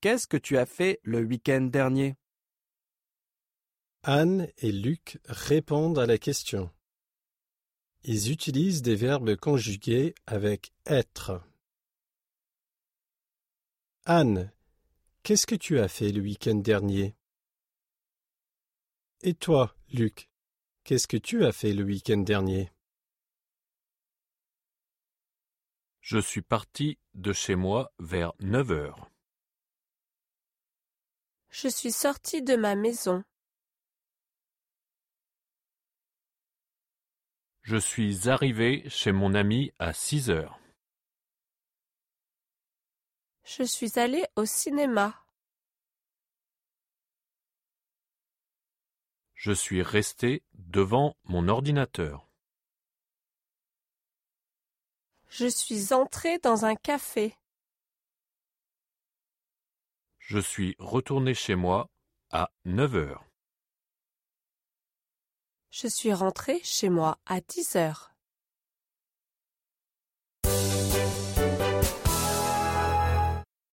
qu'est-ce que tu as fait le week-end dernier? Anne et Luc répondent à la question. Ils utilisent des verbes conjugués avec être. Anne, qu'est-ce que tu as fait le week-end dernier? Et toi, Luc, qu'est-ce que tu as fait le week-end dernier? Je suis parti de chez moi vers neuf heures. Je suis sorti de ma maison. Je suis arrivé chez mon ami à six heures. Je suis allé au cinéma. Je suis resté devant mon ordinateur. Je suis entré dans un café. Je suis retourné chez moi à neuf heures. Je suis rentré chez moi à dix heures.